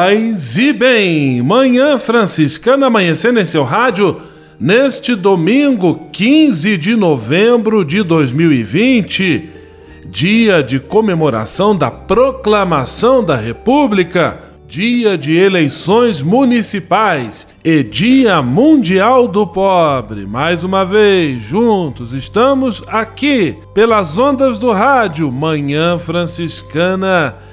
Paz e bem, Manhã Franciscana amanhecendo em seu rádio neste domingo 15 de novembro de 2020, dia de comemoração da proclamação da República, dia de eleições municipais e Dia Mundial do Pobre. Mais uma vez, juntos, estamos aqui pelas ondas do rádio Manhã Franciscana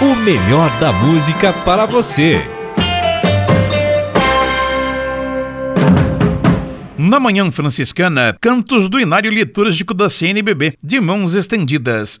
o melhor da música para você. Na Manhã Franciscana, cantos do Inário Litúrgico da CNBB, de mãos estendidas.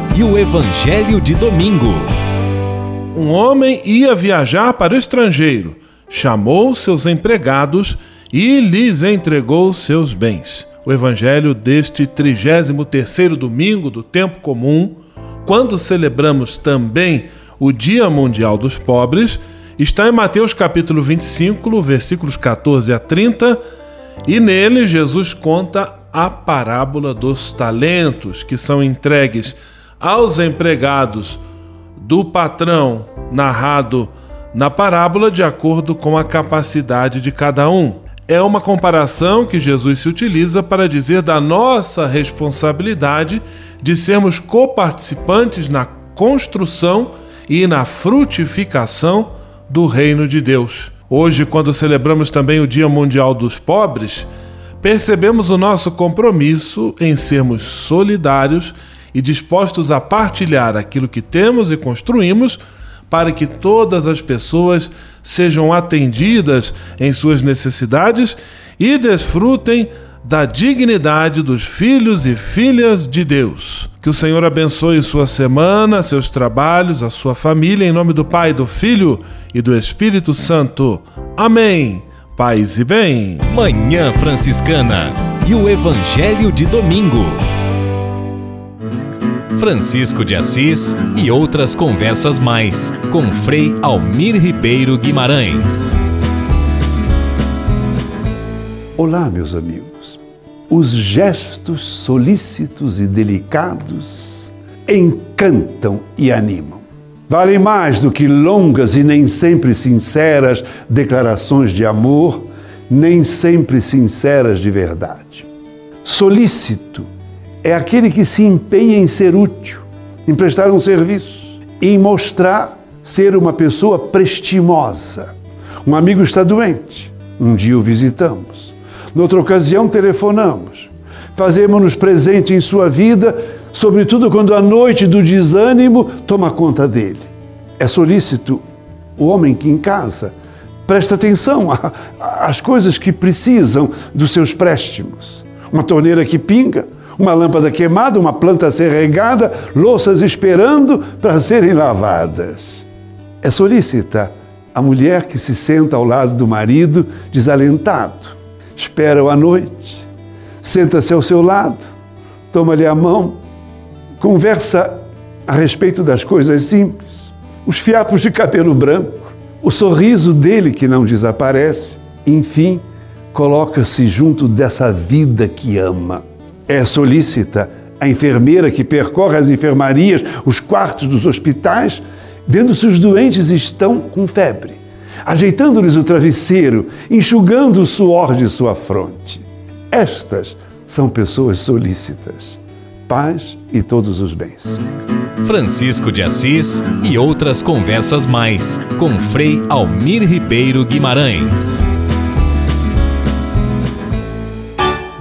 e o Evangelho de Domingo. Um homem ia viajar para o estrangeiro, chamou seus empregados e lhes entregou seus bens. O Evangelho deste 33º domingo do tempo comum, quando celebramos também o Dia Mundial dos Pobres, está em Mateus capítulo 25, versículos 14 a 30, e nele Jesus conta a parábola dos talentos que são entregues aos empregados do patrão, narrado na parábola de acordo com a capacidade de cada um. É uma comparação que Jesus se utiliza para dizer da nossa responsabilidade de sermos coparticipantes na construção e na frutificação do reino de Deus. Hoje, quando celebramos também o Dia Mundial dos Pobres, percebemos o nosso compromisso em sermos solidários e dispostos a partilhar aquilo que temos e construímos para que todas as pessoas sejam atendidas em suas necessidades e desfrutem da dignidade dos filhos e filhas de Deus. Que o Senhor abençoe sua semana, seus trabalhos, a sua família, em nome do Pai, do Filho e do Espírito Santo. Amém. Paz e bem. Manhã Franciscana e o Evangelho de Domingo. Francisco de Assis e outras conversas mais com Frei Almir Ribeiro Guimarães. Olá, meus amigos. Os gestos solícitos e delicados encantam e animam. Valem mais do que longas e nem sempre sinceras declarações de amor, nem sempre sinceras de verdade. Solícito é aquele que se empenha em ser útil, em prestar um serviço, em mostrar ser uma pessoa prestimosa. Um amigo está doente, um dia o visitamos. Noutra ocasião, telefonamos. Fazemos-nos presente em sua vida, sobretudo quando a noite do desânimo toma conta dele. É solícito o homem que em casa presta atenção às coisas que precisam dos seus préstimos. Uma torneira que pinga, uma lâmpada queimada, uma planta a ser regada, louças esperando para serem lavadas. É solícita a mulher que se senta ao lado do marido desalentado, espera-o à noite, senta-se ao seu lado, toma-lhe a mão, conversa a respeito das coisas simples, os fiapos de cabelo branco, o sorriso dele que não desaparece, enfim, coloca-se junto dessa vida que ama é solícita a enfermeira que percorre as enfermarias, os quartos dos hospitais, vendo se os doentes estão com febre, ajeitando-lhes o travesseiro, enxugando o suor de sua fronte. Estas são pessoas solícitas. Paz e todos os bens. Francisco de Assis e outras conversas mais com Frei Almir Ribeiro Guimarães.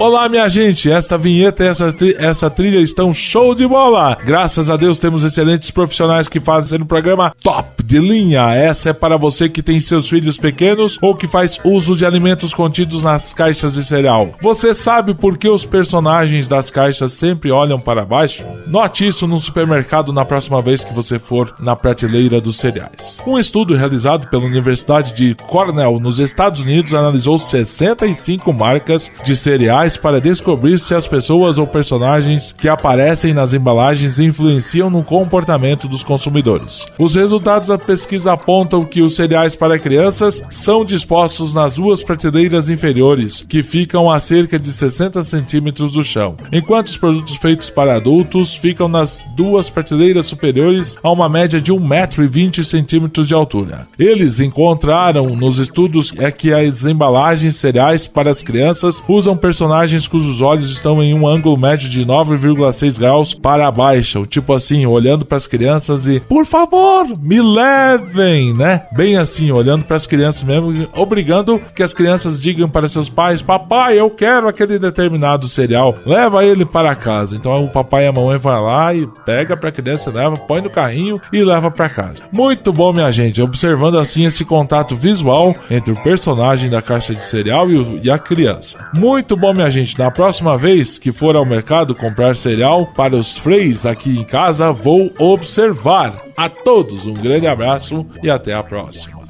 Olá, minha gente. Esta vinheta e essa, tri essa trilha estão show de bola. Graças a Deus temos excelentes profissionais que fazem um programa top de linha. Essa é para você que tem seus filhos pequenos ou que faz uso de alimentos contidos nas caixas de cereal. Você sabe por que os personagens das caixas sempre olham para baixo? Note isso num supermercado na próxima vez que você for na prateleira dos cereais. Um estudo realizado pela Universidade de Cornell nos Estados Unidos analisou 65 marcas de cereais cereais para descobrir se as pessoas ou personagens que aparecem nas embalagens influenciam no comportamento dos consumidores. Os resultados da pesquisa apontam que os cereais para crianças são dispostos nas duas prateleiras inferiores, que ficam a cerca de 60 centímetros do chão, enquanto os produtos feitos para adultos ficam nas duas prateleiras superiores a uma média de 1,20m de altura. Eles encontraram nos estudos é que as embalagens cereais para as crianças usam personagens cujos olhos estão em um ângulo médio de 9,6 graus para baixo, tipo assim, olhando para as crianças e por favor, me levem, né? Bem assim, olhando para as crianças mesmo, obrigando que as crianças digam para seus pais: "Papai, eu quero aquele determinado cereal, leva ele para casa". Então o papai e a mamãe vai lá e pega para a criança, leva, põe no carrinho e leva para casa. Muito bom, minha gente, observando assim esse contato visual entre o personagem da caixa de cereal e, o, e a criança. Muito bom, minha gente. Na próxima vez que for ao mercado comprar cereal para os freis aqui em casa, vou observar. A todos um grande abraço e até a próxima.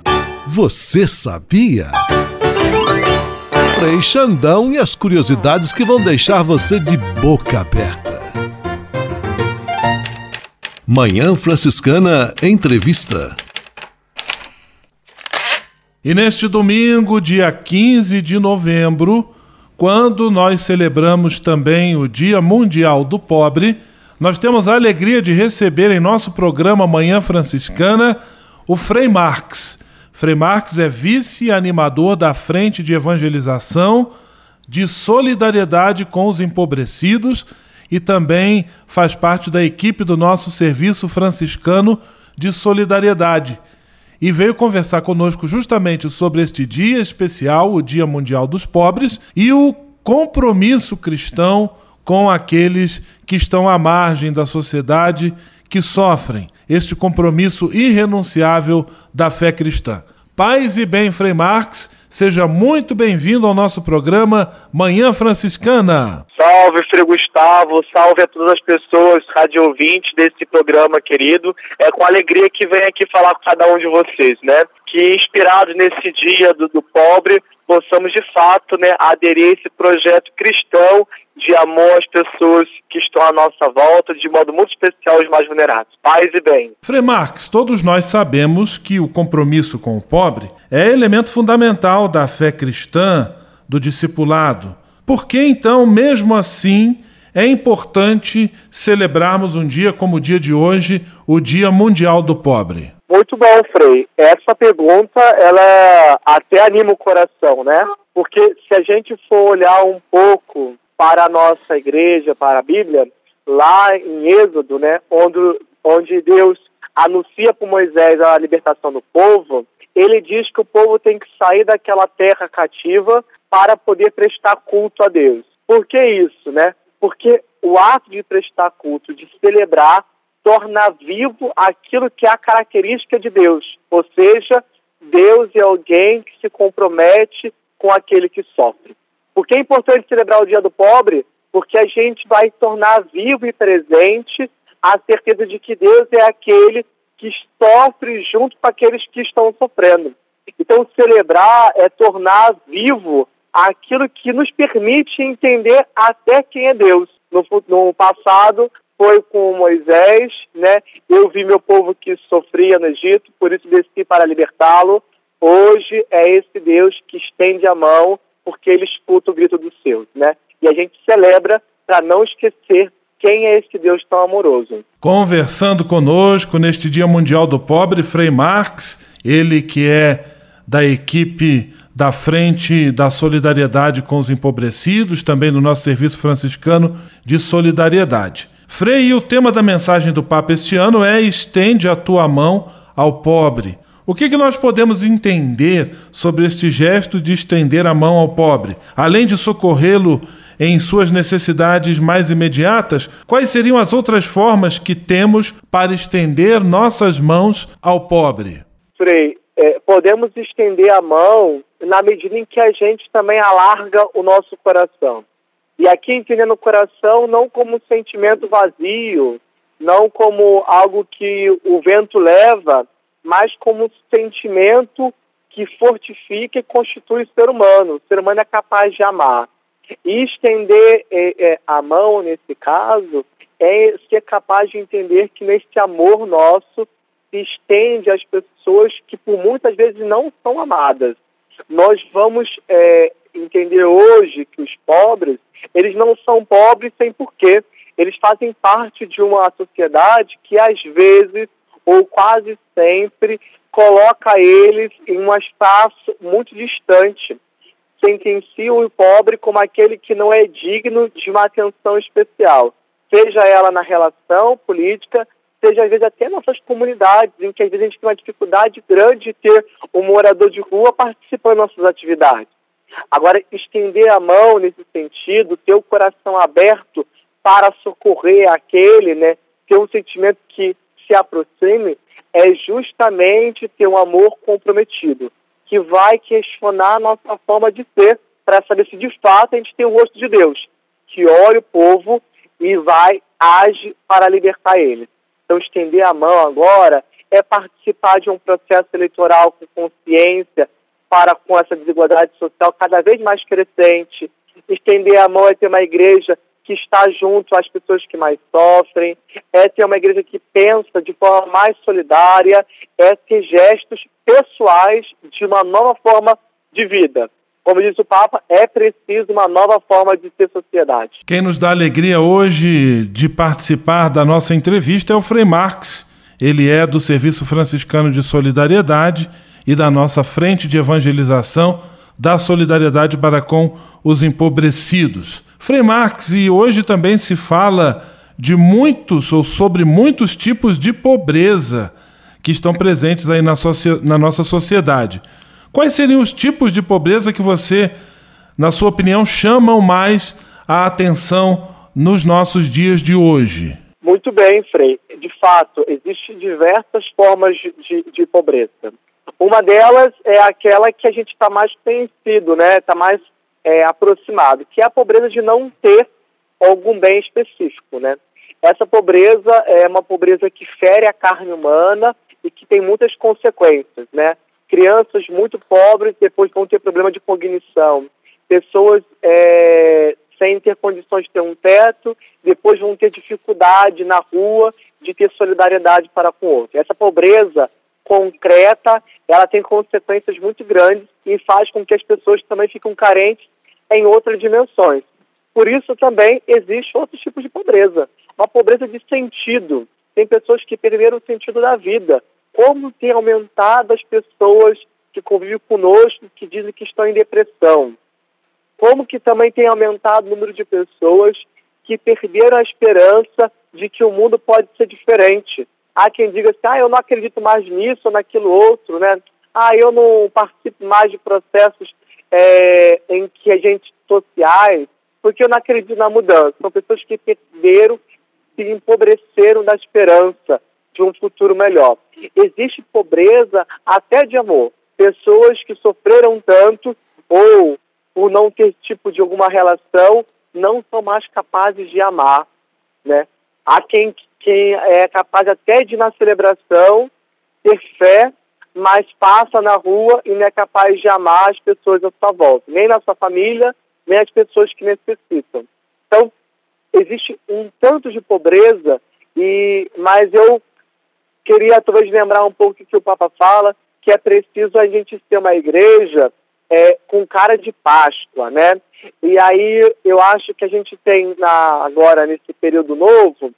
Você sabia? Frei Xandão e as curiosidades que vão deixar você de boca aberta. Manhã Franciscana Entrevista. E neste domingo, dia 15 de novembro, quando nós celebramos também o Dia Mundial do Pobre, nós temos a alegria de receber em nosso programa Manhã Franciscana o Frei Marx. Frei Marx é vice-animador da Frente de Evangelização de Solidariedade com os Empobrecidos e também faz parte da equipe do nosso Serviço Franciscano de Solidariedade e veio conversar conosco justamente sobre este dia especial, o Dia Mundial dos Pobres, e o compromisso cristão com aqueles que estão à margem da sociedade, que sofrem este compromisso irrenunciável da fé cristã. Paz e bem, Frei Marx, seja muito bem-vindo ao nosso programa Manhã Franciscana. Salve, Frei Gustavo, salve a todas as pessoas, rádio ouvintes desse programa querido. É com alegria que venho aqui falar com cada um de vocês, né? Que inspirados nesse dia do, do pobre, possamos de fato né, aderir a esse projeto cristão de amor às pessoas que estão à nossa volta, de modo muito especial os mais vulneráveis. Paz e bem. Frei Marx, todos nós sabemos que o compromisso com o pobre é elemento fundamental da fé cristã, do discipulado. Por que então, mesmo assim, é importante celebrarmos um dia como o dia de hoje, o Dia Mundial do Pobre? Muito bom, Frei. Essa pergunta, ela até anima o coração, né? Porque se a gente for olhar um pouco para a nossa igreja, para a Bíblia, lá em Êxodo, né, onde, onde Deus anuncia para Moisés a libertação do povo, ele diz que o povo tem que sair daquela terra cativa para poder prestar culto a Deus. Por que isso, né? Porque o ato de prestar culto, de celebrar, torna vivo aquilo que é a característica de Deus. Ou seja, Deus é alguém que se compromete com aquele que sofre. Por que é importante celebrar o Dia do Pobre? Porque a gente vai tornar vivo e presente a certeza de que Deus é aquele que sofre junto com aqueles que estão sofrendo. Então, celebrar é tornar vivo aquilo que nos permite entender até quem é Deus. No, no passado, foi com Moisés, né? Eu vi meu povo que sofria no Egito, por isso desci para libertá-lo. Hoje é esse Deus que estende a mão, porque ele escuta o grito dos seus, né? E a gente celebra para não esquecer quem é esse Deus tão amoroso. Conversando conosco neste Dia Mundial do Pobre, Frei Marx, ele que é da equipe da Frente da Solidariedade com os Empobrecidos, também do nosso Serviço Franciscano de Solidariedade. Frei, o tema da mensagem do Papa este ano é Estende a tua mão ao pobre. O que, que nós podemos entender sobre este gesto de estender a mão ao pobre? Além de socorrê-lo em suas necessidades mais imediatas, quais seriam as outras formas que temos para estender nossas mãos ao pobre? Frei, é, podemos estender a mão na medida em que a gente também alarga o nosso coração. E aqui entendendo o coração não como um sentimento vazio, não como algo que o vento leva, mas como um sentimento que fortifica e constitui o ser humano. O ser humano é capaz de amar. E estender é, é, a mão, nesse caso, é ser capaz de entender que nesse amor nosso se estende às pessoas que por muitas vezes não são amadas. Nós vamos é, entender hoje que os pobres, eles não são pobres sem porquê. Eles fazem parte de uma sociedade que às vezes ou quase sempre coloca eles em um espaço muito distante. Sentencia o pobre como aquele que não é digno de uma atenção especial seja ela na relação política, seja às vezes até nossas comunidades, em que às vezes a gente tem uma dificuldade grande de ter um morador de rua participando das nossas atividades. Agora, estender a mão nesse sentido, ter o coração aberto para socorrer aquele, né, ter um sentimento que se aproxime, é justamente ter um amor comprometido, que vai questionar a nossa forma de ser, para saber se de fato a gente tem o rosto de Deus, que olha o povo e vai, age para libertar ele. Então, estender a mão agora é participar de um processo eleitoral com consciência para com essa desigualdade social cada vez mais crescente. Estender a mão é ter uma igreja que está junto às pessoas que mais sofrem, é ter uma igreja que pensa de forma mais solidária, é ter gestos pessoais de uma nova forma de vida. Como disse o Papa, é preciso uma nova forma de ser sociedade. Quem nos dá alegria hoje de participar da nossa entrevista é o Frei Marx. Ele é do Serviço Franciscano de Solidariedade e da nossa frente de evangelização da solidariedade para com os empobrecidos. Frei Marx, e hoje também se fala de muitos ou sobre muitos tipos de pobreza que estão presentes aí na, na nossa sociedade. Quais seriam os tipos de pobreza que você, na sua opinião, chamam mais a atenção nos nossos dias de hoje? Muito bem, Frei. De fato, existem diversas formas de, de, de pobreza. Uma delas é aquela que a gente está mais conhecido, né? Está mais é, aproximado, que é a pobreza de não ter algum bem específico, né? Essa pobreza é uma pobreza que fere a carne humana e que tem muitas consequências, né? crianças muito pobres depois vão ter problema de cognição, pessoas é, sem ter condições de ter um teto, depois vão ter dificuldade na rua de ter solidariedade para com o outro. Essa pobreza concreta, ela tem consequências muito grandes e faz com que as pessoas também fiquem carentes em outras dimensões. Por isso também existe outro tipo de pobreza, uma pobreza de sentido. Tem pessoas que perderam o sentido da vida, como tem aumentado as pessoas que convivem conosco que dizem que estão em depressão. Como que também tem aumentado o número de pessoas que perderam a esperança de que o mundo pode ser diferente. Há quem diga assim, ah, eu não acredito mais nisso ou naquilo outro, né? Ah, eu não participo mais de processos é, em que a gente sociais, porque eu não acredito na mudança. São pessoas que perderam, se empobreceram da esperança de um futuro melhor. Existe pobreza até de amor. Pessoas que sofreram tanto ou por não ter tipo de alguma relação não são mais capazes de amar, né? Há quem, quem é capaz até de na celebração ter fé, mas passa na rua e não é capaz de amar as pessoas à sua volta, nem na sua família, nem as pessoas que necessitam. Então, existe um tanto de pobreza, e mas eu queria talvez lembrar um pouco o que o Papa fala, que é preciso a gente ter uma igreja é, com cara de Páscoa, né? E aí eu acho que a gente tem na, agora, nesse período novo,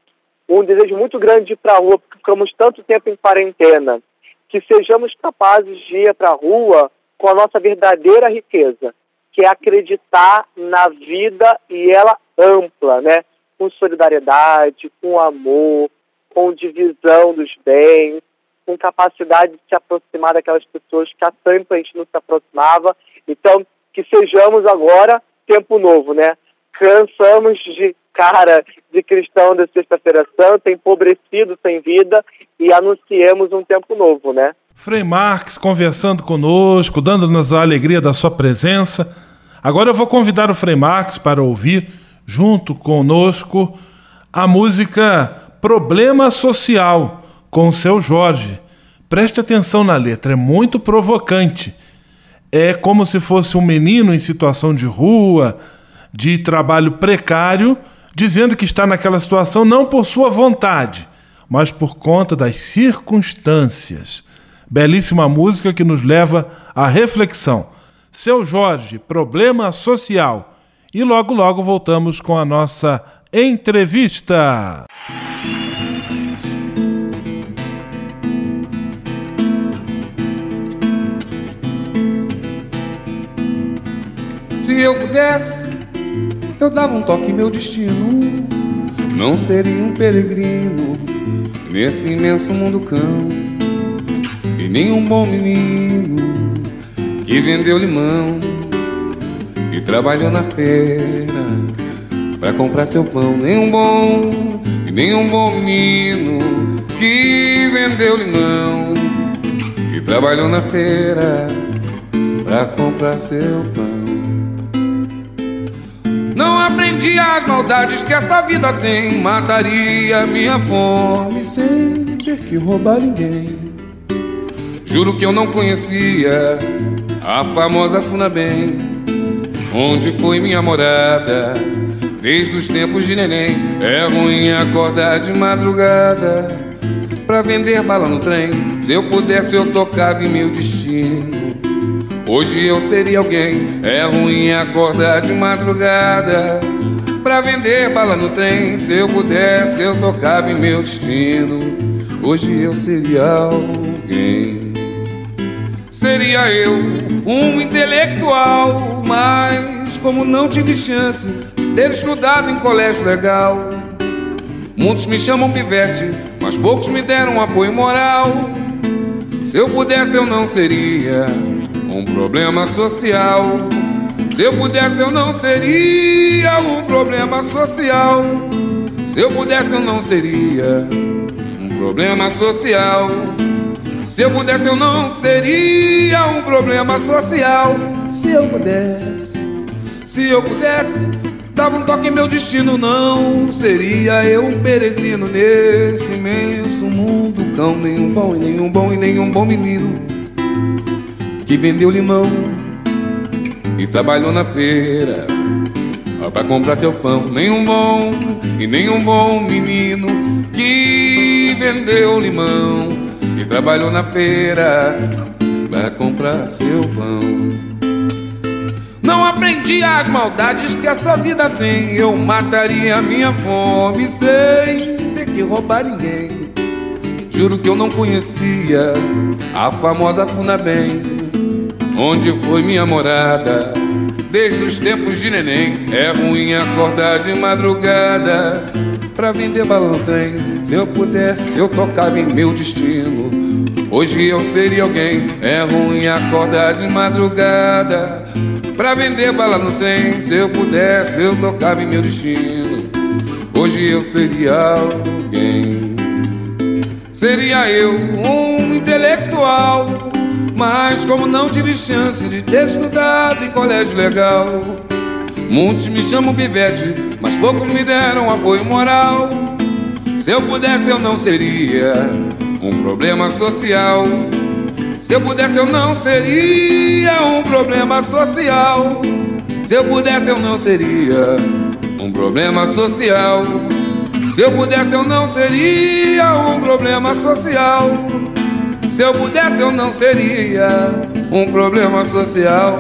um desejo muito grande de ir para a rua, porque ficamos tanto tempo em quarentena, que sejamos capazes de ir para a rua com a nossa verdadeira riqueza, que é acreditar na vida e ela ampla, né? Com solidariedade, com amor, com divisão dos bens, com capacidade de se aproximar daquelas pessoas que há tanto a gente não se aproximava. Então, que sejamos agora tempo novo, né? Cansamos de cara de cristão da Sexta-feira Santa, empobrecido sem vida, e anunciemos um tempo novo, né? Frei Marques conversando conosco, dando-nos a alegria da sua presença. Agora eu vou convidar o Frei Marques para ouvir, junto conosco, a música Problema Social, com o seu Jorge. Preste atenção na letra, é muito provocante. É como se fosse um menino em situação de rua, de trabalho precário, dizendo que está naquela situação não por sua vontade, mas por conta das circunstâncias. Belíssima música que nos leva à reflexão. Seu Jorge, problema social. E logo, logo voltamos com a nossa entrevista. Se eu pudesse, eu dava um toque meu destino. Não seria um peregrino nesse imenso mundo cão. E nem um bom menino que vendeu limão e trabalhou na feira para comprar seu pão. Nem um bom e nem um bom menino que vendeu limão e trabalhou na feira para comprar seu pão. Não aprendi as maldades que essa vida tem. Mataria minha fome sem ter que roubar ninguém. Juro que eu não conhecia a famosa Funabem, onde foi minha morada. Desde os tempos de neném, é ruim acordar de madrugada pra vender bala no trem. Se eu pudesse, eu tocava em meu destino. Hoje eu seria alguém. É ruim acordar de madrugada pra vender bala no trem. Se eu pudesse, eu tocava em meu destino. Hoje eu seria alguém. Seria eu um intelectual, mas como não tive chance de ter estudado em colégio legal. Muitos me chamam pivete, mas poucos me deram apoio moral. Se eu pudesse, eu não seria um problema social. Se eu pudesse, eu não seria um problema social. Se eu pudesse, eu não seria um problema social. Se eu pudesse, eu não seria um problema social. Se eu pudesse, se eu pudesse, dava um toque em meu destino. Não seria eu um peregrino nesse imenso mundo. Cão, nenhum bom e nenhum bom e nenhum bom menino que vendeu limão e trabalhou na feira para comprar seu pão. Nenhum bom e nenhum bom menino que vendeu limão e trabalhou na feira para comprar seu pão. Não aprendi as maldades que essa vida tem. Eu mataria minha fome sem ter que roubar ninguém. Juro que eu não conhecia a famosa Funabem onde foi minha morada. Desde os tempos de neném, é ruim acordar de madrugada pra vender balão trem. Se eu pudesse, eu tocava em meu destino. Hoje eu seria alguém. É ruim acordar de madrugada pra vender bala no trem. Se eu pudesse, eu tocava em meu destino. Hoje eu seria alguém. Seria eu um intelectual mas como não tive chance de ter estudado em colégio legal, muitos me chamam pivete, mas poucos me deram apoio moral. Se eu pudesse, eu não seria um problema social. Se eu pudesse, eu não seria um problema social. Se eu pudesse, eu não seria um problema social. Se eu pudesse, eu não seria um problema social. Se eu pudesse, eu não seria um problema social.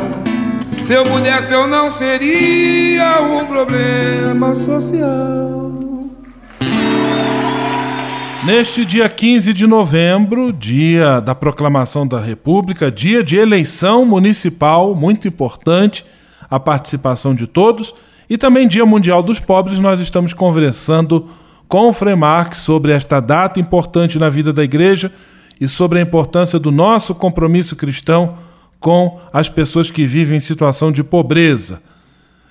Se eu pudesse, eu não seria um problema social. Neste dia 15 de novembro, dia da proclamação da República, dia de eleição municipal, muito importante a participação de todos, e também Dia Mundial dos Pobres, nós estamos conversando com o Frei Marx sobre esta data importante na vida da igreja e sobre a importância do nosso compromisso cristão com as pessoas que vivem em situação de pobreza.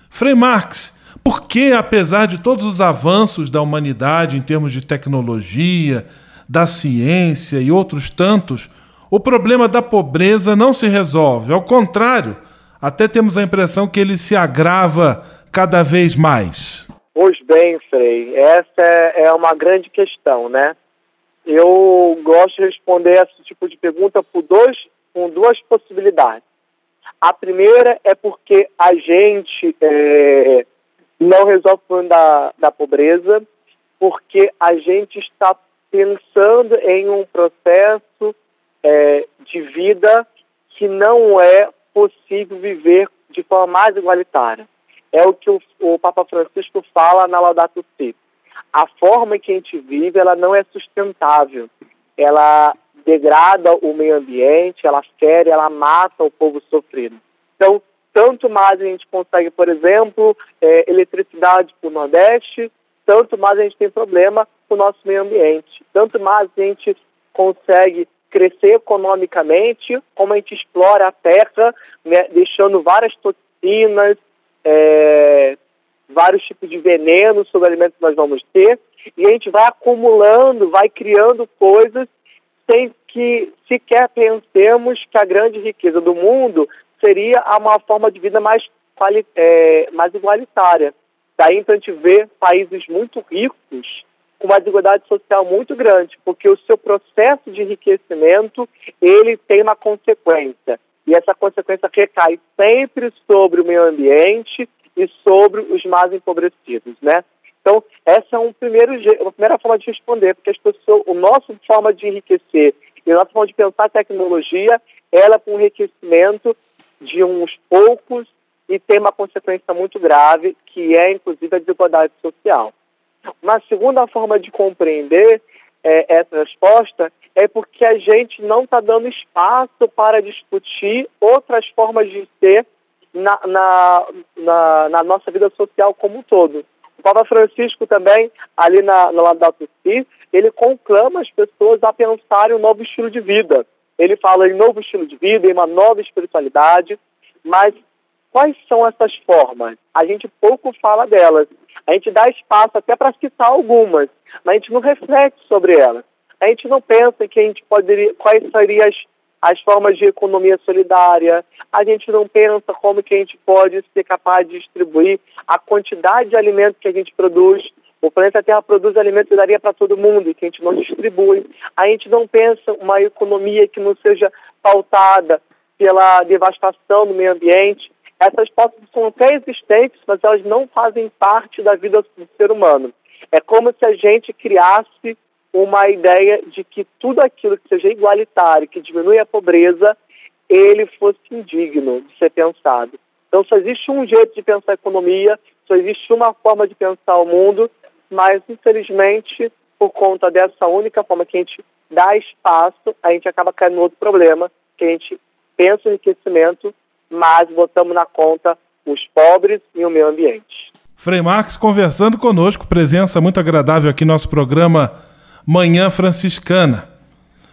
Frei Marx, por que, apesar de todos os avanços da humanidade em termos de tecnologia, da ciência e outros tantos, o problema da pobreza não se resolve? Ao contrário, até temos a impressão que ele se agrava cada vez mais. Pois bem, Frei, essa é uma grande questão, né? Eu gosto de responder esse tipo de pergunta por dois, com duas possibilidades. A primeira é porque a gente é, não resolve o problema da, da pobreza, porque a gente está pensando em um processo é, de vida que não é possível viver de forma mais igualitária. É o que o, o Papa Francisco fala na Laudato Si. A forma que a gente vive, ela não é sustentável. Ela degrada o meio ambiente, ela fere, ela mata o povo sofrido. Então, tanto mais a gente consegue, por exemplo, é, eletricidade para o Nordeste, tanto mais a gente tem problema com o nosso meio ambiente. Tanto mais a gente consegue crescer economicamente, como a gente explora a terra, né, deixando várias toxinas, é, vários tipos de veneno sobre alimentos que nós vamos ter, e a gente vai acumulando, vai criando coisas sem que sequer pensemos que a grande riqueza do mundo seria uma forma de vida mais, é, mais igualitária. Daí então a gente vê países muito ricos com uma desigualdade social muito grande, porque o seu processo de enriquecimento ele tem uma consequência e essa consequência recai sempre sobre o meio ambiente e sobre os mais empobrecidos, né? Então, essa é um primeiro, uma primeira forma de responder, porque as pessoas, o nosso forma de enriquecer e a nossa forma de pensar a tecnologia, ela é um enriquecimento de uns poucos e tem uma consequência muito grave, que é, inclusive, a desigualdade social. Uma segunda forma de compreender é, essa resposta é porque a gente não está dando espaço para discutir outras formas de ser na, na, na, na, nossa vida social como um todo. O Papa Francisco também, ali na, na Laudato Si, ele conclama as pessoas a pensarem um novo estilo de vida. Ele fala em novo estilo de vida, em uma nova espiritualidade, mas quais são essas formas? A gente pouco fala delas. A gente dá espaço até para citar algumas, mas a gente não reflete sobre elas. A gente não pensa que a gente poderia, quais seriam as, as formas de economia solidária, a gente não pensa como que a gente pode ser capaz de distribuir a quantidade de alimentos que a gente produz. O planeta Terra produz alimentos que daria para todo mundo e que a gente não distribui. A gente não pensa uma economia que não seja pautada pela devastação do meio ambiente. Essas pautas são até existentes, mas elas não fazem parte da vida do ser humano. É como se a gente criasse uma ideia de que tudo aquilo que seja igualitário, que diminui a pobreza, ele fosse indigno de ser pensado. Então, só existe um jeito de pensar a economia, só existe uma forma de pensar o mundo, mas, infelizmente, por conta dessa única forma que a gente dá espaço, a gente acaba caindo no outro problema, que a gente pensa o enriquecimento, mas botamos na conta os pobres e o meio ambiente. Frei Marques conversando conosco, presença muito agradável aqui no nosso programa Manhã Franciscana.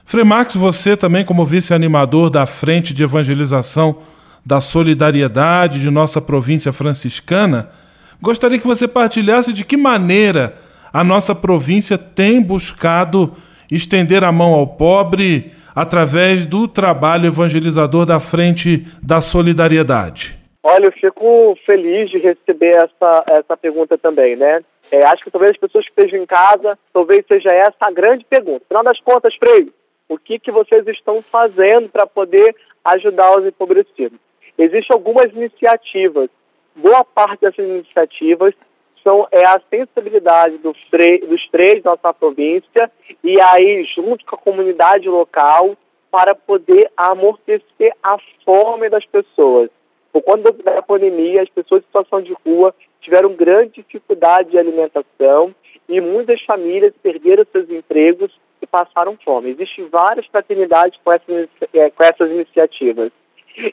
Frei Marx, você também, como vice-animador da Frente de Evangelização da Solidariedade de nossa província franciscana, gostaria que você partilhasse de que maneira a nossa província tem buscado estender a mão ao pobre através do trabalho evangelizador da Frente da Solidariedade. Olha, eu fico feliz de receber essa, essa pergunta também, né? É, acho que talvez as pessoas que estejam em casa, talvez seja essa a grande pergunta. Afinal das contas, Freire, o que, que vocês estão fazendo para poder ajudar os empobrecidos? Existem algumas iniciativas. Boa parte dessas iniciativas são é a sensibilidade do dos três da nossa província e aí junto com a comunidade local para poder amortecer a fome das pessoas. Por conta da pandemia, as pessoas em situação de rua tiveram grande dificuldade de alimentação e muitas famílias perderam seus empregos e passaram fome. Existem várias fraternidades com essas, é, com essas iniciativas.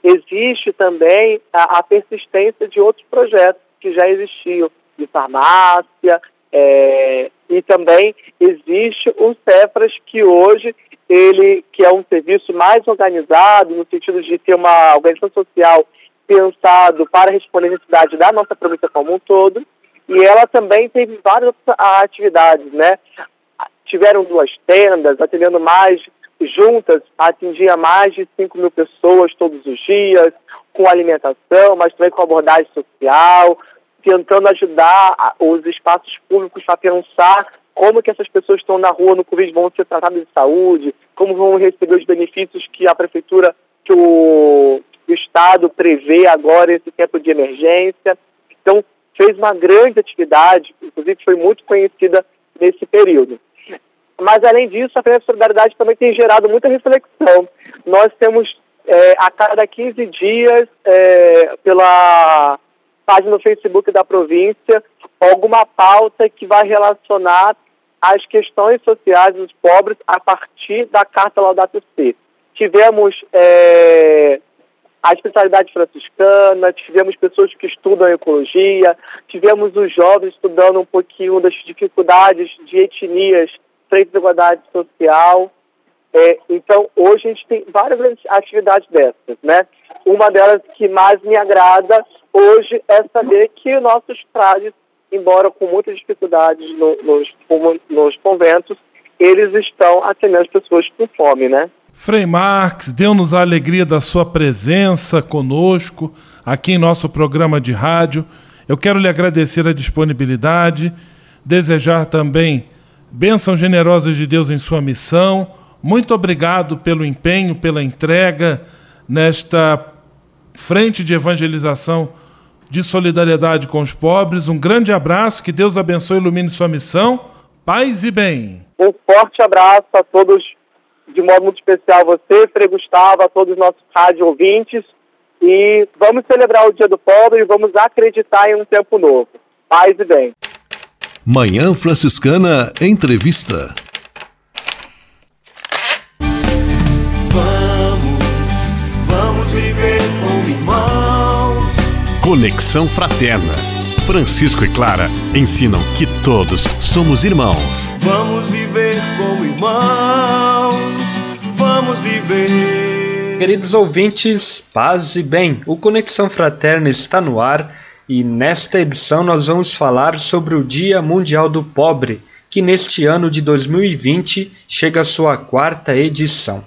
Existe também a, a, persistência de outros projetos que já existiam, de farmácia, é, e também existe o Cefras, que hoje ele que é um serviço mais organizado, no sentido de ter uma organização social pensado para responder à necessidade da nossa província como um todo, e ela também teve várias atividades, né? Tiveram duas tendas, atendendo mais juntas, atingia mais de 5 mil pessoas todos os dias, com alimentação, mas também com abordagem social, tentando ajudar os espaços públicos a pensar como que essas pessoas que estão na rua no Covid vão ser tratadas de saúde, como vão receber os benefícios que a prefeitura, que o o Estado prevê agora esse tempo de emergência. Então, fez uma grande atividade, inclusive foi muito conhecida nesse período. Mas, além disso, a Frente de Solidariedade também tem gerado muita reflexão. Nós temos, é, a cada 15 dias, é, pela página no Facebook da província, alguma pauta que vai relacionar as questões sociais dos pobres a partir da Carta Laudato Si. Tivemos é, a especialidade franciscana, tivemos pessoas que estudam ecologia, tivemos os jovens estudando um pouquinho das dificuldades de etnias frente à desigualdade social. É, então, hoje a gente tem várias atividades dessas, né? Uma delas que mais me agrada hoje é saber que nossos frades, embora com muitas dificuldades no, nos, nos conventos, eles estão atendendo as pessoas com fome, né? Frei Marx, deu-nos a alegria da sua presença conosco aqui em nosso programa de rádio. Eu quero lhe agradecer a disponibilidade, desejar também bênçãos generosas de Deus em sua missão. Muito obrigado pelo empenho, pela entrega nesta frente de evangelização de solidariedade com os pobres. Um grande abraço, que Deus abençoe e ilumine sua missão. Paz e bem. Um forte abraço a todos de modo muito especial você, Frei Gustavo, a todos os nossos rádio ouvintes. E vamos celebrar o Dia do Pobre e vamos acreditar em um tempo novo. Paz e bem. Manhã Franciscana Entrevista. Vamos, vamos viver como irmãos. Conexão Fraterna. Francisco e Clara ensinam que todos somos irmãos. Vamos viver como irmãos. Viver. Queridos ouvintes, paz e bem. O Conexão Fraterna está no ar e nesta edição nós vamos falar sobre o Dia Mundial do Pobre, que neste ano de 2020 chega à sua quarta edição.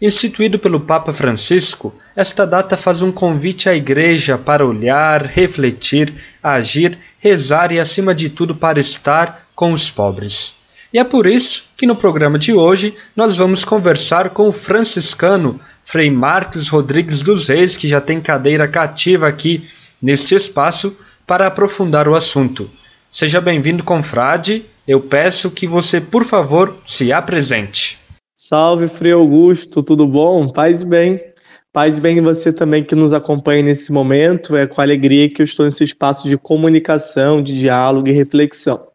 Instituído pelo Papa Francisco, esta data faz um convite à Igreja para olhar, refletir, agir, rezar e, acima de tudo, para estar com os pobres. E é por isso que no programa de hoje nós vamos conversar com o franciscano Frei Marcos Rodrigues dos Reis, que já tem cadeira cativa aqui neste espaço, para aprofundar o assunto. Seja bem-vindo, confrade. Eu peço que você, por favor, se apresente. Salve, Frei Augusto, tudo bom? Paz e bem. Paz bem você também que nos acompanha nesse momento. É com alegria que eu estou nesse espaço de comunicação, de diálogo e reflexão.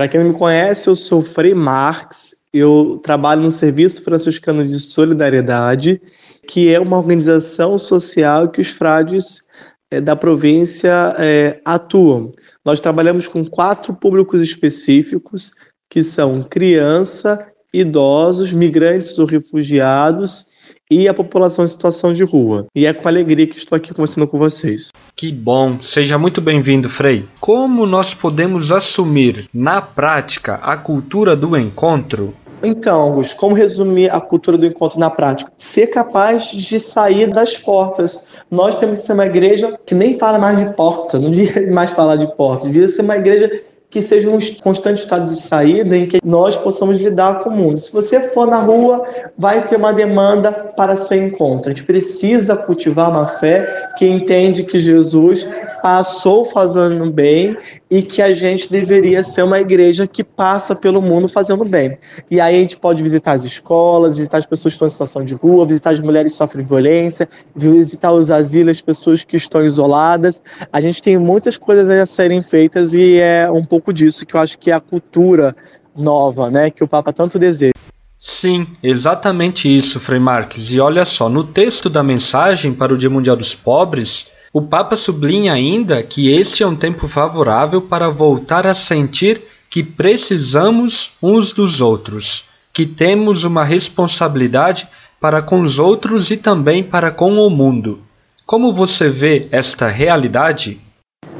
Para quem não me conhece, eu sou Frei Marx, eu trabalho no Serviço Franciscano de Solidariedade, que é uma organização social que os frades é, da província é, atuam. Nós trabalhamos com quatro públicos específicos, que são criança, idosos, migrantes ou refugiados e a população em situação de rua. E é com alegria que estou aqui conversando com vocês. Que bom, seja muito bem-vindo, Frei. Como nós podemos assumir na prática a cultura do encontro? Então, Augusto, como resumir a cultura do encontro na prática? Ser capaz de sair das portas. Nós temos que ser uma igreja que nem fala mais de porta, não devia mais falar de porta, devia ser uma igreja que seja um constante estado de saída em que nós possamos lidar com o mundo. Se você for na rua, vai ter uma demanda para ser encontro. A gente precisa cultivar uma fé que entende que Jesus passou fazendo bem e que a gente deveria ser uma igreja que passa pelo mundo fazendo bem. E aí a gente pode visitar as escolas, visitar as pessoas que estão em situação de rua, visitar as mulheres que sofrem violência, visitar os asilos, as pessoas que estão isoladas. A gente tem muitas coisas a serem feitas e é um pouco disso que eu acho que é a cultura nova, né, que o Papa tanto deseja. Sim, exatamente isso, Frei Marques. E olha só, no texto da mensagem para o Dia Mundial dos Pobres, o Papa sublinha ainda que este é um tempo favorável para voltar a sentir que precisamos uns dos outros, que temos uma responsabilidade para com os outros e também para com o mundo. Como você vê esta realidade?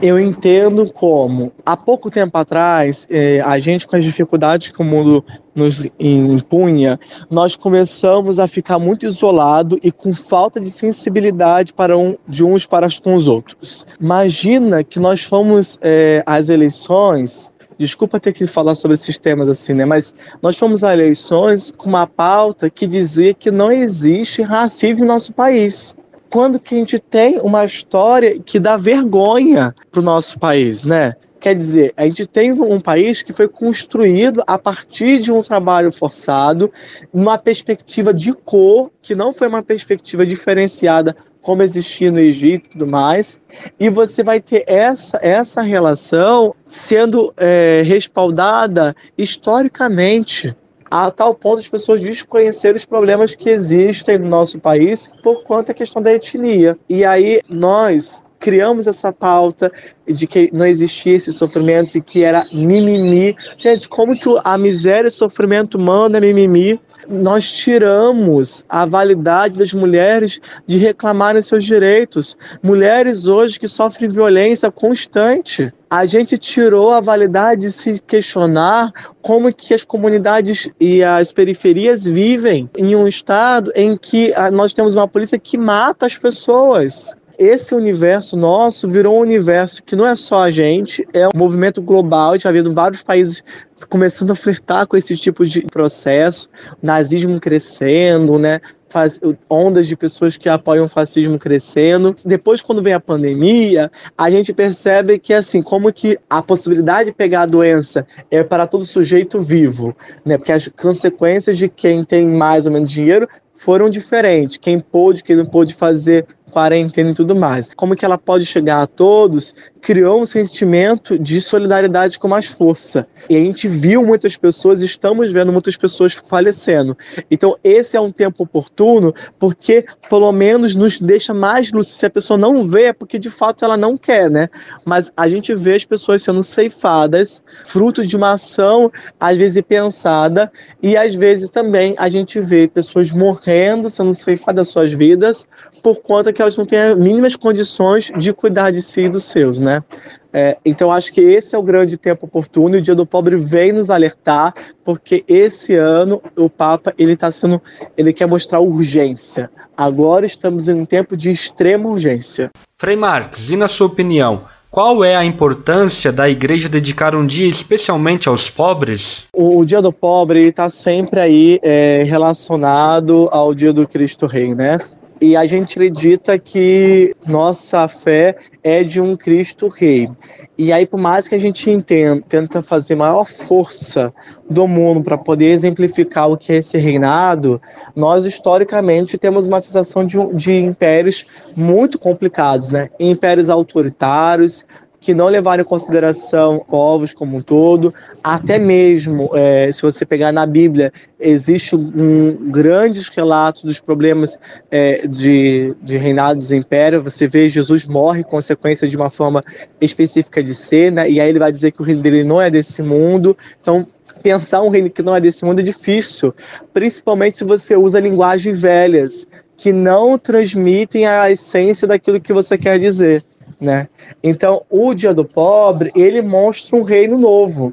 Eu entendo como, há pouco tempo atrás, eh, a gente com as dificuldades que o mundo nos impunha, nós começamos a ficar muito isolado e com falta de sensibilidade para um, de uns para com os outros. Imagina que nós fomos eh, às eleições desculpa ter que falar sobre esses temas assim, né? Mas nós fomos a eleições com uma pauta que dizia que não existe racismo em nosso país. Quando que a gente tem uma história que dá vergonha para o nosso país, né? Quer dizer, a gente tem um país que foi construído a partir de um trabalho forçado, numa perspectiva de cor, que não foi uma perspectiva diferenciada como existia no Egito e tudo mais, e você vai ter essa, essa relação sendo é, respaldada historicamente a tal ponto as pessoas desconhecerem os problemas que existem no nosso país por conta da questão da etnia. E aí nós criamos essa pauta de que não existia esse sofrimento e que era mimimi. Gente, como que a miséria e sofrimento humano é mimimi? Nós tiramos a validade das mulheres de reclamarem seus direitos. Mulheres hoje que sofrem violência constante. A gente tirou a validade de se questionar como que as comunidades e as periferias vivem em um estado em que ah, nós temos uma polícia que mata as pessoas esse universo nosso virou um universo que não é só a gente, é um movimento global. A gente está vendo vários países começando a flertar com esse tipo de processo, nazismo crescendo, né? Faz, ondas de pessoas que apoiam o fascismo crescendo. Depois, quando vem a pandemia, a gente percebe que, assim, como que a possibilidade de pegar a doença é para todo sujeito vivo, né? Porque as consequências de quem tem mais ou menos dinheiro foram diferentes. Quem pôde, quem não pôde fazer quarentena e tudo mais. Como que ela pode chegar a todos, criou um sentimento de solidariedade com mais força. E a gente viu muitas pessoas, estamos vendo muitas pessoas falecendo. Então, esse é um tempo oportuno, porque pelo menos nos deixa mais lúcido. Se a pessoa não vê, é porque de fato ela não quer, né? Mas a gente vê as pessoas sendo ceifadas, fruto de uma ação, às vezes pensada, e às vezes também a gente vê pessoas morrendo, sendo ceifadas das suas vidas, por conta que que elas não têm as mínimas condições de cuidar de si e dos seus, né? É, então acho que esse é o grande tempo oportuno e o Dia do Pobre vem nos alertar porque esse ano o Papa ele está sendo ele quer mostrar urgência. Agora estamos em um tempo de extrema urgência. Frei Marques, e na sua opinião, qual é a importância da igreja dedicar um dia especialmente aos pobres? O, o Dia do Pobre está sempre aí é, relacionado ao Dia do Cristo Rei, né? E a gente acredita que nossa fé é de um Cristo Rei. E aí, por mais que a gente entenda, tenta fazer maior força do mundo para poder exemplificar o que é esse reinado, nós historicamente temos uma sensação de, de impérios muito complicados, né? Impérios autoritários, que não levaram em consideração povos como um todo, até mesmo, é, se você pegar na Bíblia, existe um grandes relatos dos problemas é, de, de reinados de império, você vê Jesus morre consequência de uma forma específica de ser, né? e aí ele vai dizer que o reino dele não é desse mundo, então pensar um reino que não é desse mundo é difícil, principalmente se você usa linguagens velhas, que não transmitem a essência daquilo que você quer dizer né? Então, o Dia do Pobre, ele mostra um reino novo,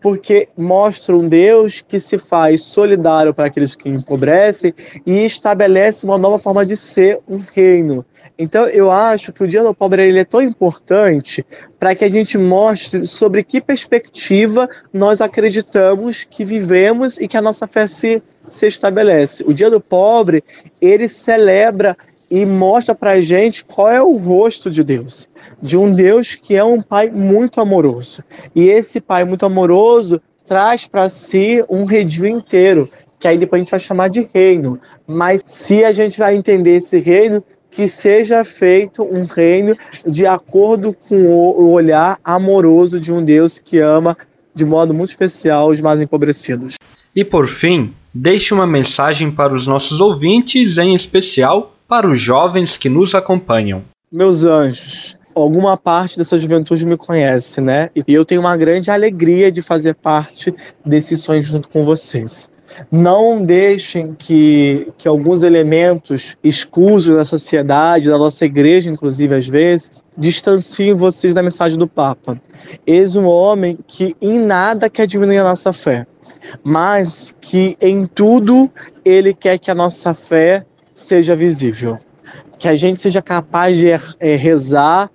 porque mostra um Deus que se faz solidário para aqueles que empobrecem e estabelece uma nova forma de ser um reino. Então, eu acho que o Dia do Pobre ele é tão importante para que a gente mostre sobre que perspectiva nós acreditamos que vivemos e que a nossa fé se, se estabelece. O Dia do Pobre, ele celebra e mostra para gente qual é o rosto de Deus, de um Deus que é um Pai muito amoroso. E esse Pai muito amoroso traz para si um redil inteiro, que aí depois a gente vai chamar de reino. Mas se a gente vai entender esse reino, que seja feito um reino de acordo com o olhar amoroso de um Deus que ama de modo muito especial os mais empobrecidos. E por fim, deixe uma mensagem para os nossos ouvintes, em especial para os jovens que nos acompanham. Meus anjos, alguma parte dessa juventude me conhece, né? E eu tenho uma grande alegria de fazer parte desse sonho junto com vocês. Não deixem que, que alguns elementos escusos da sociedade, da nossa igreja, inclusive às vezes, distanciem vocês da mensagem do Papa. Eis um homem que em nada quer diminuir a nossa fé, mas que em tudo ele quer que a nossa fé seja visível. Que a gente seja capaz de é, rezar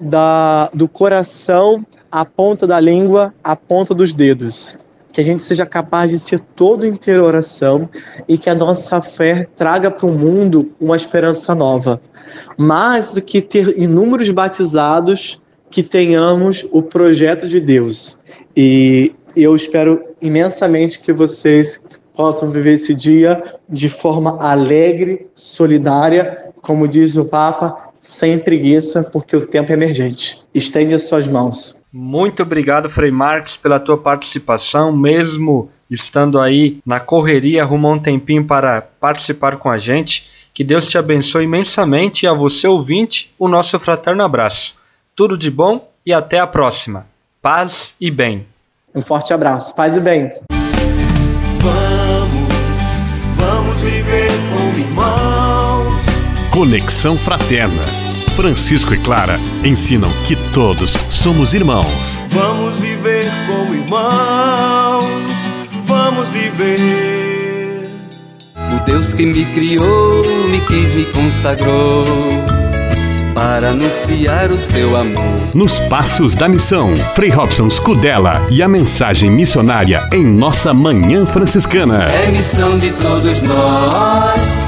da, do coração à ponta da língua, à ponta dos dedos. que a gente seja capaz de ser todo inteiro oração e que a nossa fé traga para o mundo uma esperança nova. Mais do que ter inúmeros batizados, que tenhamos o projeto de Deus. E eu espero imensamente que vocês possam viver esse dia de forma alegre, solidária, como diz o Papa, sem preguiça, porque o tempo é emergente. Estende as suas mãos. Muito obrigado, Frei Marques, pela tua participação, mesmo estando aí na correria, arrumou um tempinho para participar com a gente. Que Deus te abençoe imensamente e a você ouvinte, o nosso fraterno abraço. Tudo de bom e até a próxima. Paz e bem. Um forte abraço. Paz e bem. Irmãos. Conexão Fraterna. Francisco e Clara ensinam que todos somos irmãos. Vamos viver como irmãos. Vamos viver. O Deus que me criou, me quis, me consagrou para anunciar o seu amor. Nos Passos da Missão, Frei Robson Scudella e a mensagem missionária em nossa Manhã Franciscana. É missão de todos nós.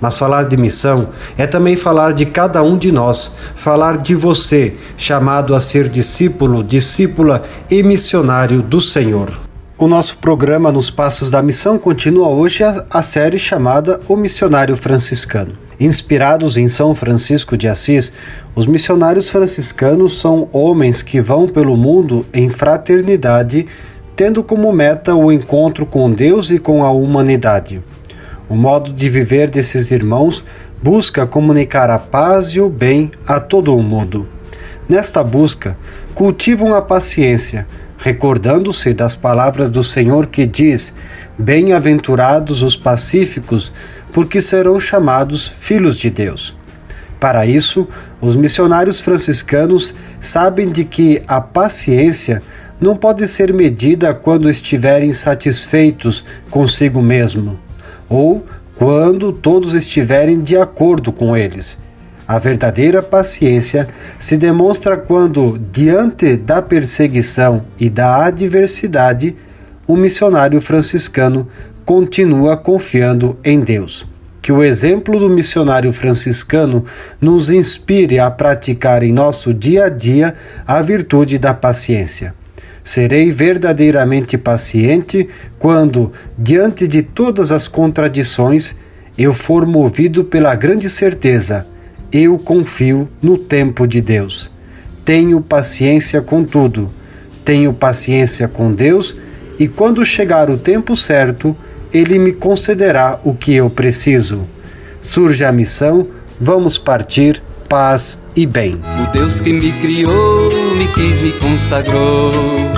Mas falar de missão é também falar de cada um de nós, falar de você, chamado a ser discípulo, discípula e missionário do Senhor. O nosso programa Nos Passos da Missão continua hoje a, a, série chamada O Missionário Franciscano. Inspirados em São Francisco de Assis, os missionários franciscanos são homens que vão pelo mundo em fraternidade, tendo como meta o encontro com Deus e com a humanidade. O modo de viver desses irmãos busca comunicar a paz e o bem a todo o mundo. Nesta busca, cultivam a paciência recordando-se das palavras do Senhor que diz: Bem-aventurados os pacíficos, porque serão chamados filhos de Deus. Para isso, os missionários franciscanos sabem de que a paciência não pode ser medida quando estiverem satisfeitos consigo mesmo, ou quando todos estiverem de acordo com eles a verdadeira paciência se demonstra quando, diante da perseguição e da adversidade, o missionário franciscano continua confiando em Deus. Que o exemplo do missionário franciscano nos inspire a praticar em nosso dia a dia a virtude da paciência. Serei verdadeiramente paciente quando, diante de todas as contradições, eu for movido pela grande certeza eu confio no tempo de Deus. Tenho paciência com tudo. Tenho paciência com Deus e quando chegar o tempo certo, ele me concederá o que eu preciso. Surge a missão, vamos partir, paz e bem. O Deus que me criou, me quis, me consagrou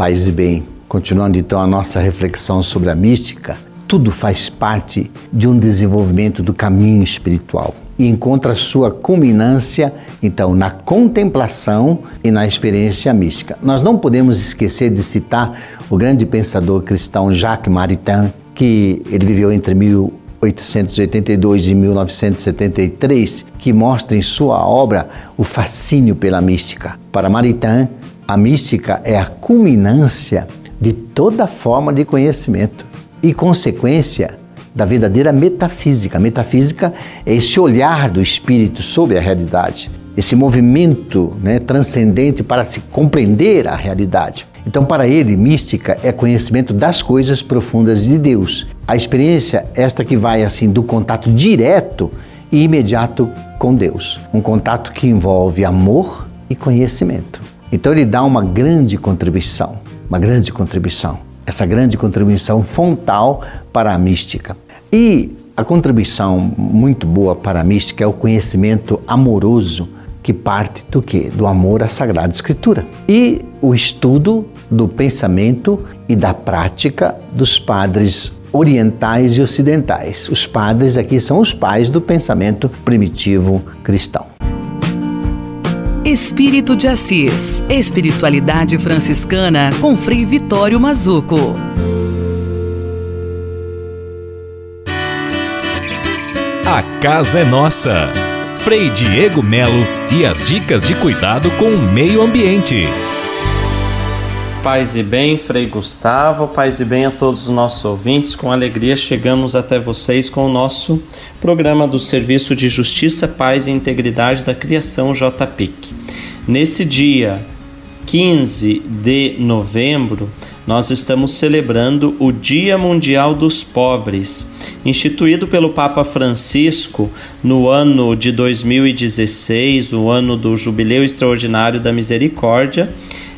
Paz e bem. Continuando então a nossa reflexão sobre a mística, tudo faz parte de um desenvolvimento do caminho espiritual e encontra sua culminância então na contemplação e na experiência mística. Nós não podemos esquecer de citar o grande pensador cristão Jacques Maritain, que ele viveu entre 1000 1882 e 1973, que mostra em sua obra o fascínio pela mística. Para Maritain, a mística é a culminância de toda forma de conhecimento e consequência da verdadeira metafísica. A metafísica é esse olhar do espírito sobre a realidade, esse movimento né, transcendente para se compreender a realidade. Então, para ele, mística é conhecimento das coisas profundas de Deus. A experiência, esta que vai assim do contato direto e imediato com Deus, um contato que envolve amor e conhecimento. Então, ele dá uma grande contribuição, uma grande contribuição, essa grande contribuição frontal para a mística. E a contribuição muito boa para a mística é o conhecimento amoroso que parte do que? Do amor à Sagrada Escritura. E o estudo do pensamento e da prática dos padres orientais e ocidentais. Os padres aqui são os pais do pensamento primitivo cristão. Espírito de Assis. Espiritualidade franciscana com Frei Vitório Mazuco. A casa é nossa. Frei Diego Melo e as dicas de cuidado com o meio ambiente. Paz e bem, Frei Gustavo, paz e bem a todos os nossos ouvintes. Com alegria chegamos até vocês com o nosso programa do Serviço de Justiça, Paz e Integridade da Criação JPIC. Nesse dia 15 de novembro, nós estamos celebrando o Dia Mundial dos Pobres, instituído pelo Papa Francisco no ano de 2016, o ano do Jubileu Extraordinário da Misericórdia.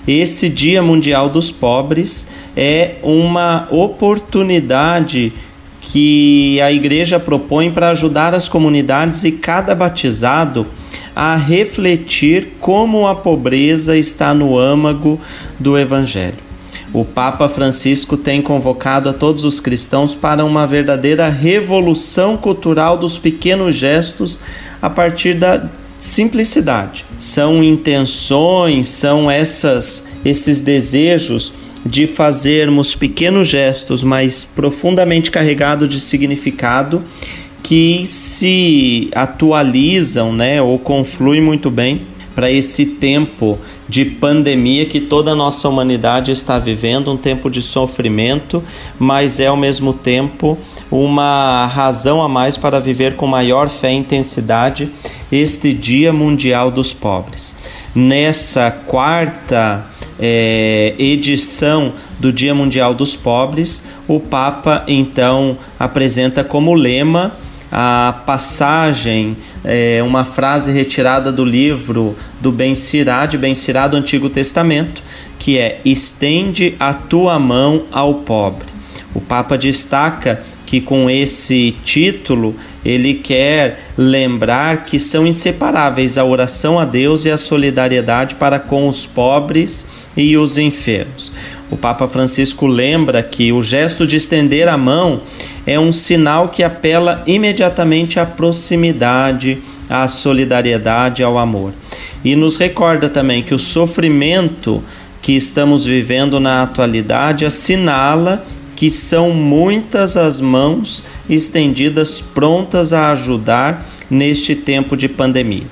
Esse Dia Mundial dos Pobres é uma oportunidade que a igreja propõe para ajudar as comunidades e cada batizado a refletir como a pobreza está no âmago do evangelho. O Papa Francisco tem convocado a todos os cristãos para uma verdadeira revolução cultural dos pequenos gestos a partir da simplicidade. São intenções, são essas esses desejos de fazermos pequenos gestos, mas profundamente carregados de significado que se atualizam, né, ou confluem muito bem para esse tempo de pandemia que toda a nossa humanidade está vivendo, um tempo de sofrimento, mas é ao mesmo tempo uma razão a mais para viver com maior fé e intensidade este Dia Mundial dos Pobres. Nessa quarta é, edição do Dia Mundial dos Pobres, o Papa então apresenta como lema a passagem, é, uma frase retirada do livro do Ben Sirá, de Ben Sirá do Antigo Testamento, que é: Estende a tua mão ao pobre. O Papa destaca que com esse título ele quer lembrar que são inseparáveis a oração a Deus e a solidariedade para com os pobres e os enfermos. O Papa Francisco lembra que o gesto de estender a mão é um sinal que apela imediatamente à proximidade, à solidariedade, ao amor. E nos recorda também que o sofrimento que estamos vivendo na atualidade assinala que são muitas as mãos estendidas prontas a ajudar neste tempo de pandemia.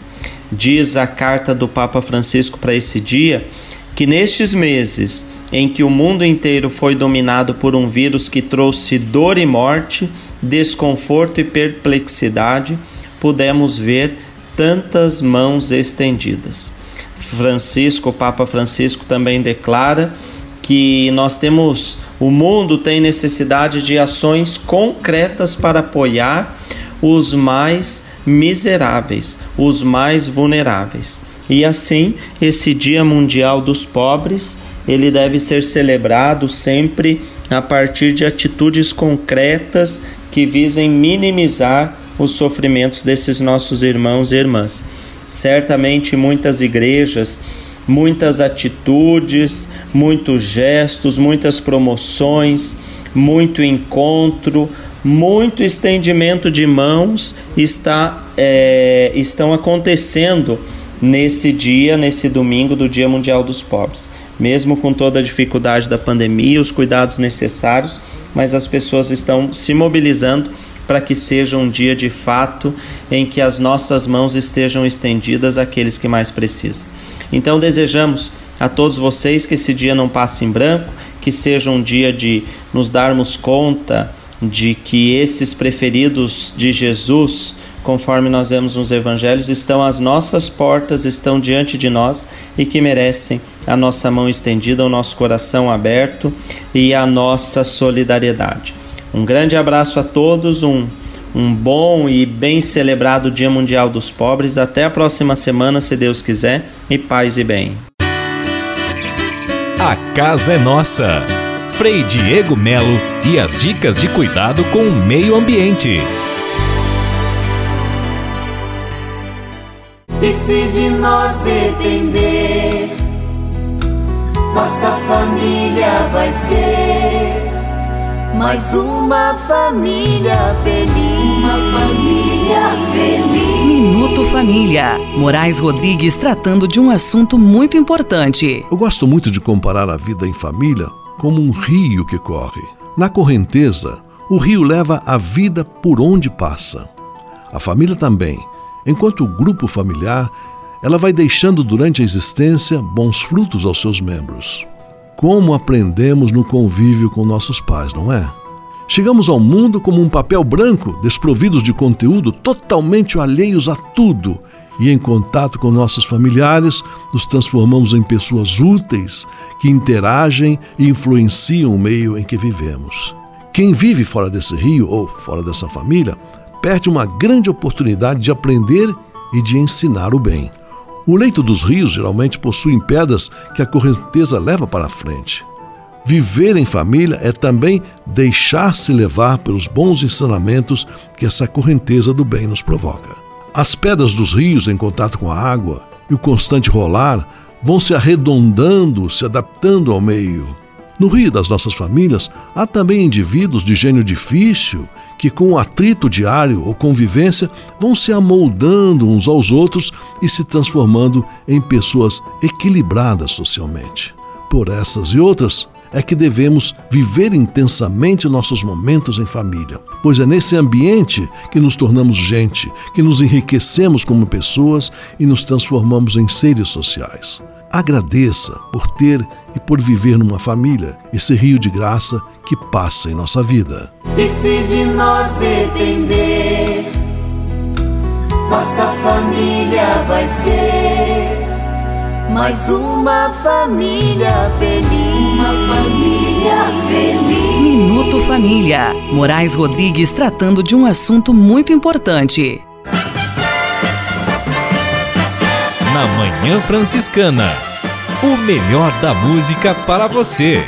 Diz a carta do Papa Francisco para esse dia que nestes meses em que o mundo inteiro foi dominado por um vírus que trouxe dor e morte, desconforto e perplexidade, pudemos ver tantas mãos estendidas. Francisco, o Papa Francisco também declara que nós temos, o mundo tem necessidade de ações concretas para apoiar os mais miseráveis, os mais vulneráveis. E assim, esse Dia Mundial dos Pobres ele deve ser celebrado sempre a partir de atitudes concretas que visem minimizar os sofrimentos desses nossos irmãos e irmãs. Certamente muitas igrejas, muitas atitudes, muitos gestos, muitas promoções, muito encontro, muito estendimento de mãos está, é, estão acontecendo nesse dia, nesse domingo do Dia Mundial dos Pobres. Mesmo com toda a dificuldade da pandemia, os cuidados necessários, mas as pessoas estão se mobilizando para que seja um dia de fato em que as nossas mãos estejam estendidas àqueles que mais precisam. Então desejamos a todos vocês que esse dia não passe em branco, que seja um dia de nos darmos conta de que esses preferidos de Jesus, conforme nós vemos nos evangelhos, estão às nossas portas, estão diante de nós e que merecem a nossa mão estendida, o nosso coração aberto e a nossa solidariedade. Um grande abraço a todos, um, um bom e bem celebrado Dia Mundial dos Pobres. Até a próxima semana, se Deus quiser, e paz e bem. A casa é nossa. Frei Diego Melo e as dicas de cuidado com o meio ambiente. E se de nós depender, nossa família vai ser mais uma família feliz. Uma família feliz. Minuto Família. Moraes Rodrigues tratando de um assunto muito importante. Eu gosto muito de comparar a vida em família como um rio que corre. Na correnteza, o rio leva a vida por onde passa. A família também. Enquanto o grupo familiar, ela vai deixando durante a existência bons frutos aos seus membros. Como aprendemos no convívio com nossos pais, não é? Chegamos ao mundo como um papel branco, desprovidos de conteúdo, totalmente alheios a tudo. E em contato com nossos familiares, nos transformamos em pessoas úteis que interagem e influenciam o meio em que vivemos. Quem vive fora desse rio ou fora dessa família perde uma grande oportunidade de aprender e de ensinar o bem. O leito dos rios geralmente possui pedras que a correnteza leva para frente. Viver em família é também deixar-se levar pelos bons ensinamentos que essa correnteza do bem nos provoca. As pedras dos rios em contato com a água e o constante rolar vão se arredondando, se adaptando ao meio. No rio das nossas famílias, há também indivíduos de gênio difícil que, com o atrito diário ou convivência, vão se amoldando uns aos outros e se transformando em pessoas equilibradas socialmente. Por essas e outras, é que devemos viver intensamente nossos momentos em família, pois é nesse ambiente que nos tornamos gente, que nos enriquecemos como pessoas e nos transformamos em seres sociais. Agradeça por ter e por viver numa família, esse rio de graça que passa em nossa vida. E se de nós depender, nossa família vai ser mais uma família feliz. Uma família feliz. Minuto Família. Moraes Rodrigues tratando de um assunto muito importante. Na Manhã Franciscana. O melhor da música para você.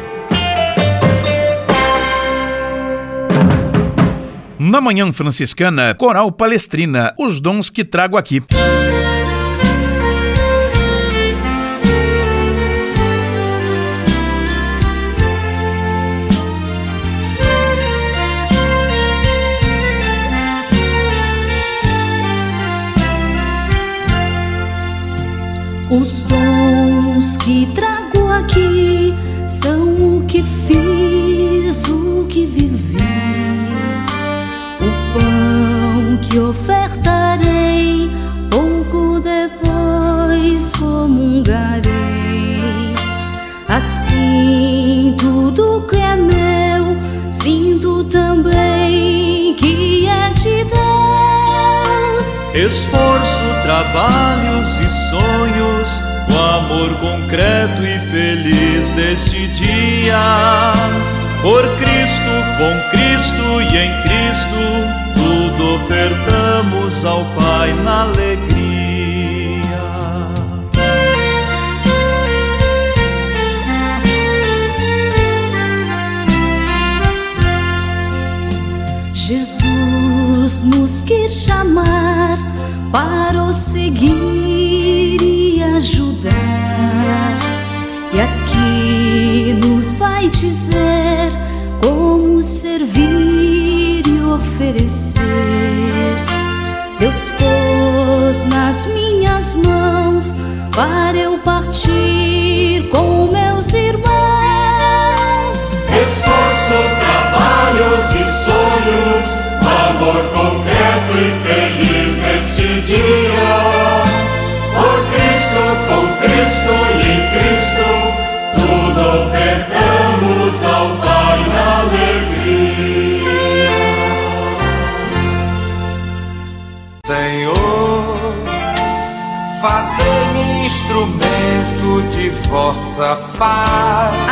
Na Manhã Franciscana, Coral Palestrina, os dons que trago aqui. Os dons que trago aqui são o que fiz, o que vivi, o pão que ofertarei, pouco depois comungarei. Assim, tudo que é meu, sinto também que é de Deus. Esforço, trabalhos e sonhos, amor concreto e feliz deste dia. Por Cristo, vai dizer como servir e oferecer. Deus pôs nas minhas mãos para eu partir com meus irmãos. Esforço, trabalhos e sonhos, amor concreto e feliz neste dia. Por Cristo, com Cristo e Pai na alegria. Senhor, fazei-me instrumento de vossa paz.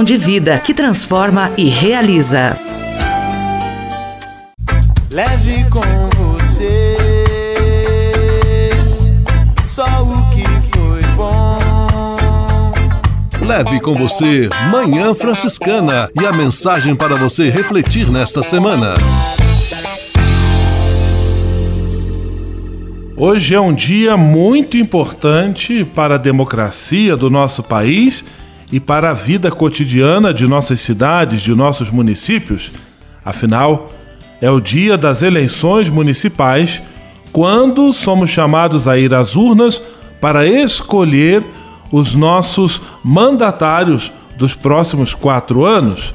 de vida que transforma e realiza. Leve com você só o que foi bom. Leve com você Manhã Franciscana e a mensagem para você refletir nesta semana. Hoje é um dia muito importante para a democracia do nosso país e para a vida cotidiana de nossas cidades, de nossos municípios. Afinal, é o dia das eleições municipais, quando somos chamados a ir às urnas para escolher os nossos mandatários dos próximos quatro anos,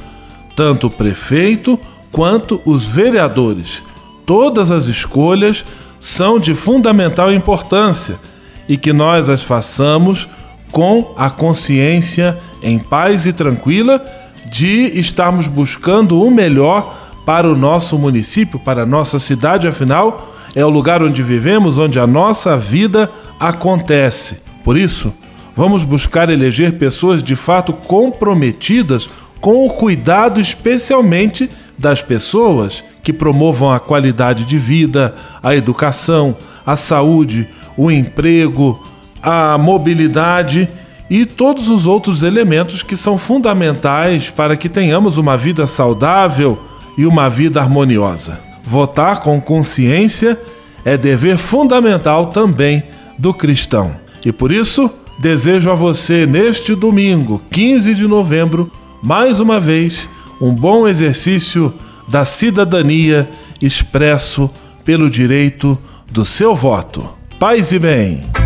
tanto o prefeito quanto os vereadores. Todas as escolhas são de fundamental importância e que nós as façamos com a consciência em paz e tranquila de estarmos buscando o melhor para o nosso município, para a nossa cidade, afinal, é o lugar onde vivemos, onde a nossa vida acontece. Por isso, vamos buscar eleger pessoas de fato comprometidas com o cuidado especialmente das pessoas que promovam a qualidade de vida, a educação, a saúde, o emprego, a mobilidade e todos os outros elementos que são fundamentais para que tenhamos uma vida saudável e uma vida harmoniosa. Votar com consciência é dever fundamental também do cristão. E por isso, desejo a você neste domingo, 15 de novembro, mais uma vez, um bom exercício da cidadania expresso pelo direito do seu voto. Paz e bem.